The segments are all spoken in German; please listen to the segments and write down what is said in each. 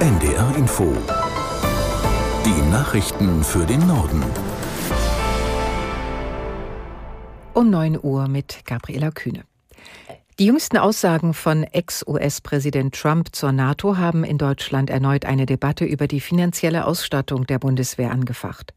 NDR Info. Die Nachrichten für den Norden. Um 9 Uhr mit Gabriela Kühne. Die jüngsten Aussagen von Ex-US-Präsident Trump zur NATO haben in Deutschland erneut eine Debatte über die finanzielle Ausstattung der Bundeswehr angefacht.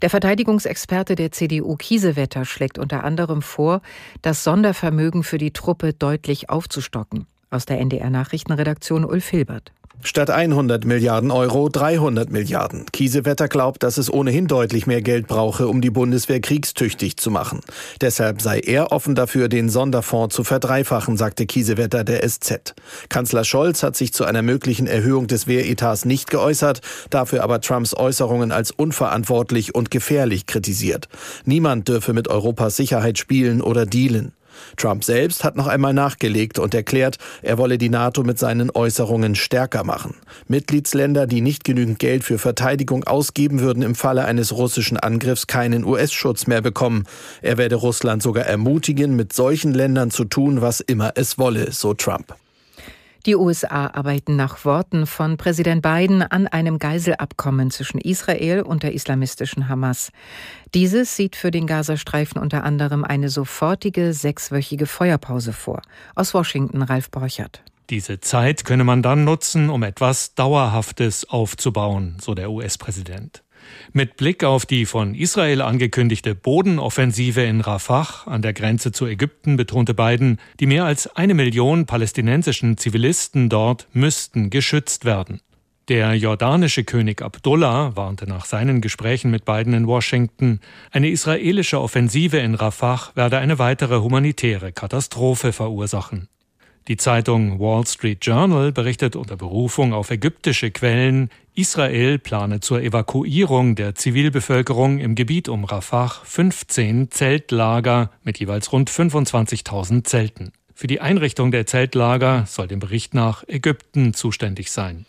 Der Verteidigungsexperte der CDU Kiesewetter schlägt unter anderem vor, das Sondervermögen für die Truppe deutlich aufzustocken. Aus der NDR Nachrichtenredaktion Ulf Hilbert. Statt 100 Milliarden Euro 300 Milliarden. Kiesewetter glaubt, dass es ohnehin deutlich mehr Geld brauche, um die Bundeswehr kriegstüchtig zu machen. Deshalb sei er offen dafür, den Sonderfonds zu verdreifachen, sagte Kiesewetter der SZ. Kanzler Scholz hat sich zu einer möglichen Erhöhung des Wehretats nicht geäußert, dafür aber Trumps Äußerungen als unverantwortlich und gefährlich kritisiert. Niemand dürfe mit Europas Sicherheit spielen oder dealen. Trump selbst hat noch einmal nachgelegt und erklärt, er wolle die NATO mit seinen Äußerungen stärker machen. Mitgliedsländer, die nicht genügend Geld für Verteidigung ausgeben, würden im Falle eines russischen Angriffs keinen US-Schutz mehr bekommen. Er werde Russland sogar ermutigen, mit solchen Ländern zu tun, was immer es wolle, so Trump. Die USA arbeiten nach Worten von Präsident Biden an einem Geiselabkommen zwischen Israel und der islamistischen Hamas. Dieses sieht für den Gazastreifen unter anderem eine sofortige sechswöchige Feuerpause vor. Aus Washington Ralf Borchert. Diese Zeit könne man dann nutzen, um etwas Dauerhaftes aufzubauen, so der US-Präsident. Mit Blick auf die von Israel angekündigte Bodenoffensive in Rafah an der Grenze zu Ägypten betonte Biden, die mehr als eine Million palästinensischen Zivilisten dort müssten geschützt werden. Der jordanische König Abdullah warnte nach seinen Gesprächen mit Biden in Washington, eine israelische Offensive in Rafah werde eine weitere humanitäre Katastrophe verursachen. Die Zeitung Wall Street Journal berichtet unter Berufung auf ägyptische Quellen, Israel plane zur Evakuierung der Zivilbevölkerung im Gebiet um Rafah 15 Zeltlager mit jeweils rund 25.000 Zelten. Für die Einrichtung der Zeltlager soll dem Bericht nach Ägypten zuständig sein.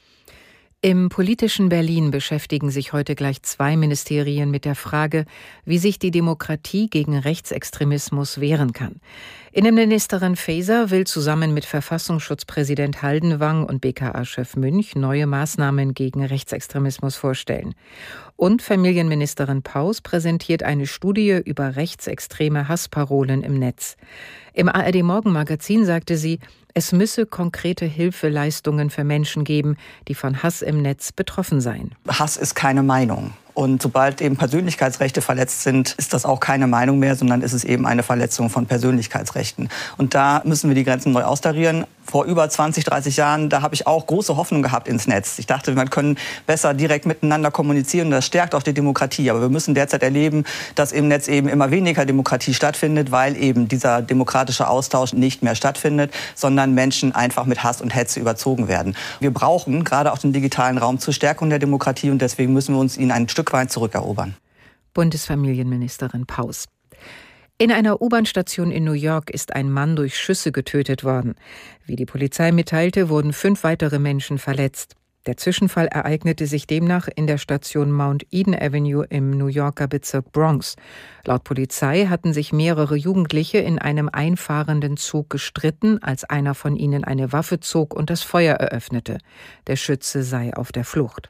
Im politischen Berlin beschäftigen sich heute gleich zwei Ministerien mit der Frage, wie sich die Demokratie gegen Rechtsextremismus wehren kann. Innenministerin Faeser will zusammen mit Verfassungsschutzpräsident Haldenwang und BKA-Chef Münch neue Maßnahmen gegen Rechtsextremismus vorstellen. Und Familienministerin Paus präsentiert eine Studie über rechtsextreme Hassparolen im Netz. Im ARD Morgenmagazin sagte sie, es müsse konkrete Hilfeleistungen für Menschen geben, die von Hass im Netz betroffen seien. Hass ist keine Meinung. Und sobald eben Persönlichkeitsrechte verletzt sind, ist das auch keine Meinung mehr, sondern ist es eben eine Verletzung von Persönlichkeitsrechten. Und da müssen wir die Grenzen neu austarieren. Vor über 20, 30 Jahren, da habe ich auch große Hoffnung gehabt ins Netz. Ich dachte, man können besser direkt miteinander kommunizieren. Das stärkt auch die Demokratie. Aber wir müssen derzeit erleben, dass im Netz eben immer weniger Demokratie stattfindet, weil eben dieser demokratische Austausch nicht mehr stattfindet, sondern Menschen einfach mit Hass und Hetze überzogen werden. Wir brauchen gerade auch den digitalen Raum zur Stärkung der Demokratie und deswegen müssen wir uns ihn ein Stück Stück weit zurückerobern. Bundesfamilienministerin Paus. In einer U-Bahn-Station in New York ist ein Mann durch Schüsse getötet worden. Wie die Polizei mitteilte, wurden fünf weitere Menschen verletzt. Der Zwischenfall ereignete sich demnach in der Station Mount Eden Avenue im New Yorker Bezirk Bronx. Laut Polizei hatten sich mehrere Jugendliche in einem einfahrenden Zug gestritten, als einer von ihnen eine Waffe zog und das Feuer eröffnete. Der Schütze sei auf der Flucht.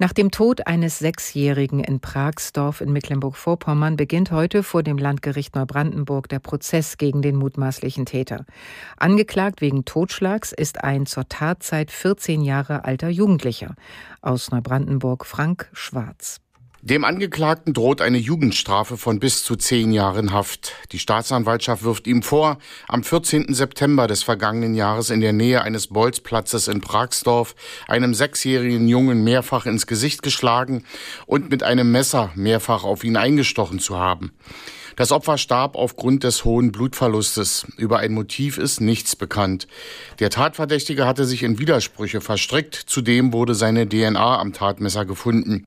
Nach dem Tod eines Sechsjährigen in Pragsdorf in Mecklenburg-Vorpommern beginnt heute vor dem Landgericht Neubrandenburg der Prozess gegen den mutmaßlichen Täter. Angeklagt wegen Totschlags ist ein zur Tatzeit 14 Jahre alter Jugendlicher. Aus Neubrandenburg Frank Schwarz. Dem Angeklagten droht eine Jugendstrafe von bis zu zehn Jahren Haft. Die Staatsanwaltschaft wirft ihm vor, am 14. September des vergangenen Jahres in der Nähe eines Bolzplatzes in Pragsdorf einem sechsjährigen Jungen mehrfach ins Gesicht geschlagen und mit einem Messer mehrfach auf ihn eingestochen zu haben. Das Opfer starb aufgrund des hohen Blutverlustes. Über ein Motiv ist nichts bekannt. Der Tatverdächtige hatte sich in Widersprüche verstrickt. Zudem wurde seine DNA am Tatmesser gefunden.